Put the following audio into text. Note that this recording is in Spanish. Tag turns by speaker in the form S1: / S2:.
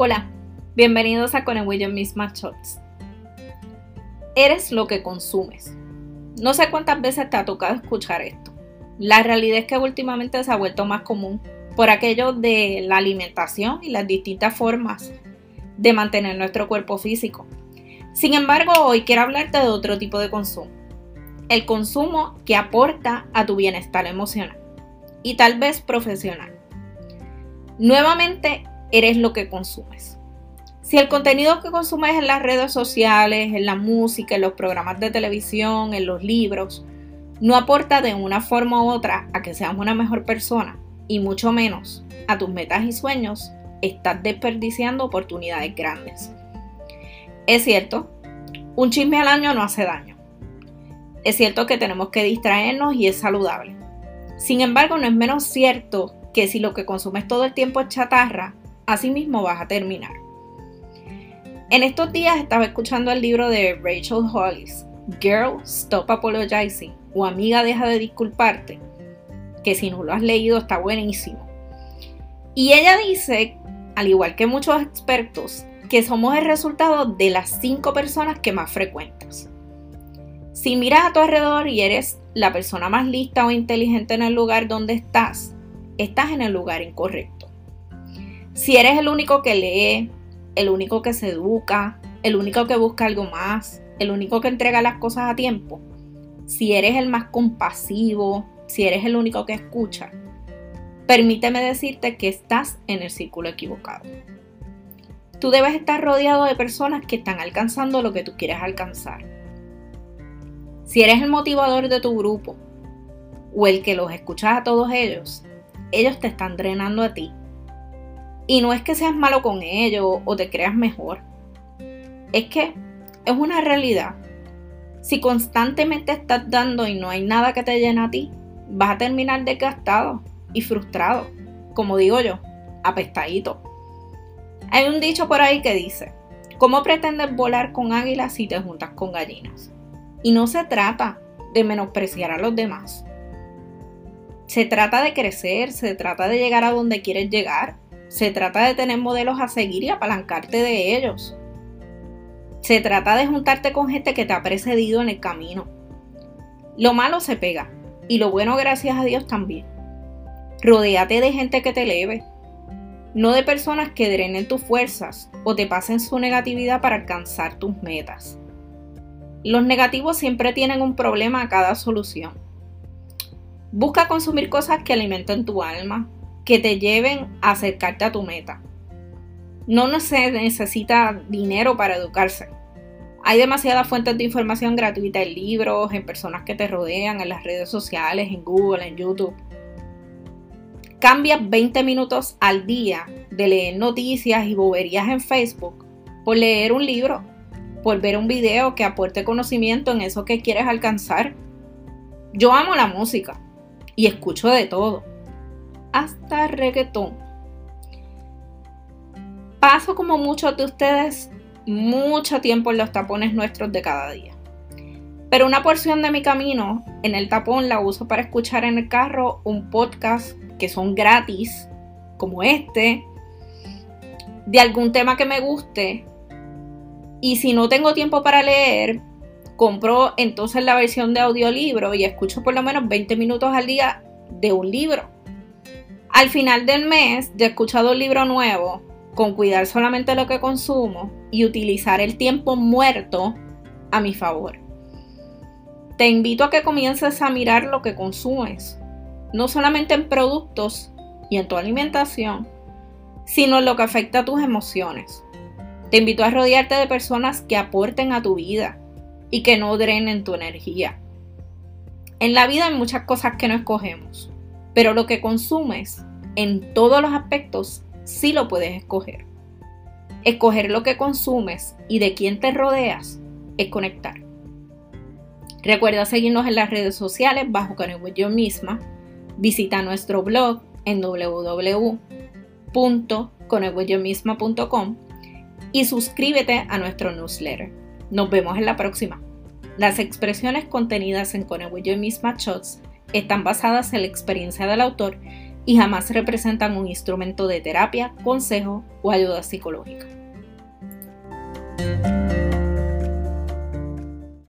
S1: Hola, bienvenidos a Con el Misma Shots. Eres lo que consumes. No sé cuántas veces te ha tocado escuchar esto. La realidad es que últimamente se ha vuelto más común por aquello de la alimentación y las distintas formas de mantener nuestro cuerpo físico. Sin embargo, hoy quiero hablarte de otro tipo de consumo. El consumo que aporta a tu bienestar emocional y tal vez profesional. Nuevamente, eres lo que consumes. Si el contenido que consumes en las redes sociales, en la música, en los programas de televisión, en los libros, no aporta de una forma u otra a que seas una mejor persona, y mucho menos a tus metas y sueños, estás desperdiciando oportunidades grandes. Es cierto, un chisme al año no hace daño. Es cierto que tenemos que distraernos y es saludable. Sin embargo, no es menos cierto que si lo que consumes todo el tiempo es chatarra, así mismo vas a terminar. En estos días estaba escuchando el libro de Rachel Hollis, Girl, Stop Apologizing, o Amiga, deja de disculparte, que si no lo has leído está buenísimo. Y ella dice, al igual que muchos expertos, que somos el resultado de las cinco personas que más frecuentas. Si miras a tu alrededor y eres la persona más lista o inteligente en el lugar donde estás, estás en el lugar incorrecto. Si eres el único que lee, el único que se educa, el único que busca algo más, el único que entrega las cosas a tiempo, si eres el más compasivo, si eres el único que escucha, permíteme decirte que estás en el círculo equivocado. Tú debes estar rodeado de personas que están alcanzando lo que tú quieres alcanzar. Si eres el motivador de tu grupo o el que los escuchas a todos ellos, ellos te están drenando a ti y no es que seas malo con ellos o te creas mejor. Es que es una realidad. Si constantemente estás dando y no hay nada que te llene a ti, vas a terminar desgastado y frustrado. Como digo yo, apestadito. Hay un dicho por ahí que dice, ¿cómo pretendes volar con águilas si te juntas con gallinas? Y no se trata de menospreciar a los demás. Se trata de crecer, se trata de llegar a donde quieres llegar se trata de tener modelos a seguir y apalancarte de ellos. Se trata de juntarte con gente que te ha precedido en el camino. Lo malo se pega y lo bueno gracias a Dios también. Rodéate de gente que te eleve, no de personas que drenen tus fuerzas o te pasen su negatividad para alcanzar tus metas. Los negativos siempre tienen un problema a cada solución. Busca consumir cosas que alimenten tu alma, que te lleven a acercarte a tu meta. No se necesita dinero para educarse. Hay demasiadas fuentes de información gratuita en libros, en personas que te rodean, en las redes sociales, en Google, en YouTube. Cambia 20 minutos al día de leer noticias y boberías en Facebook por leer un libro, por ver un video que aporte conocimiento en eso que quieres alcanzar. Yo amo la música y escucho de todo hasta reggaetón. Paso como muchos de ustedes mucho tiempo en los tapones nuestros de cada día. Pero una porción de mi camino en el tapón la uso para escuchar en el carro un podcast que son gratis, como este, de algún tema que me guste. Y si no tengo tiempo para leer, compro entonces la versión de audiolibro y escucho por lo menos 20 minutos al día de un libro. Al final del mes, ya he escuchado un libro nuevo con cuidar solamente lo que consumo y utilizar el tiempo muerto a mi favor. Te invito a que comiences a mirar lo que consumes, no solamente en productos y en tu alimentación, sino en lo que afecta a tus emociones. Te invito a rodearte de personas que aporten a tu vida y que no drenen tu energía. En la vida hay muchas cosas que no escogemos pero lo que consumes en todos los aspectos sí lo puedes escoger. Escoger lo que consumes y de quién te rodeas es conectar. Recuerda seguirnos en las redes sociales bajo Conecta Yo Misma. Visita nuestro blog en www.conectayomisma.com y suscríbete a nuestro newsletter. Nos vemos en la próxima. Las expresiones contenidas en Conecta Yo Misma Shots están basadas en la experiencia del autor y jamás representan un instrumento de terapia, consejo o ayuda psicológica.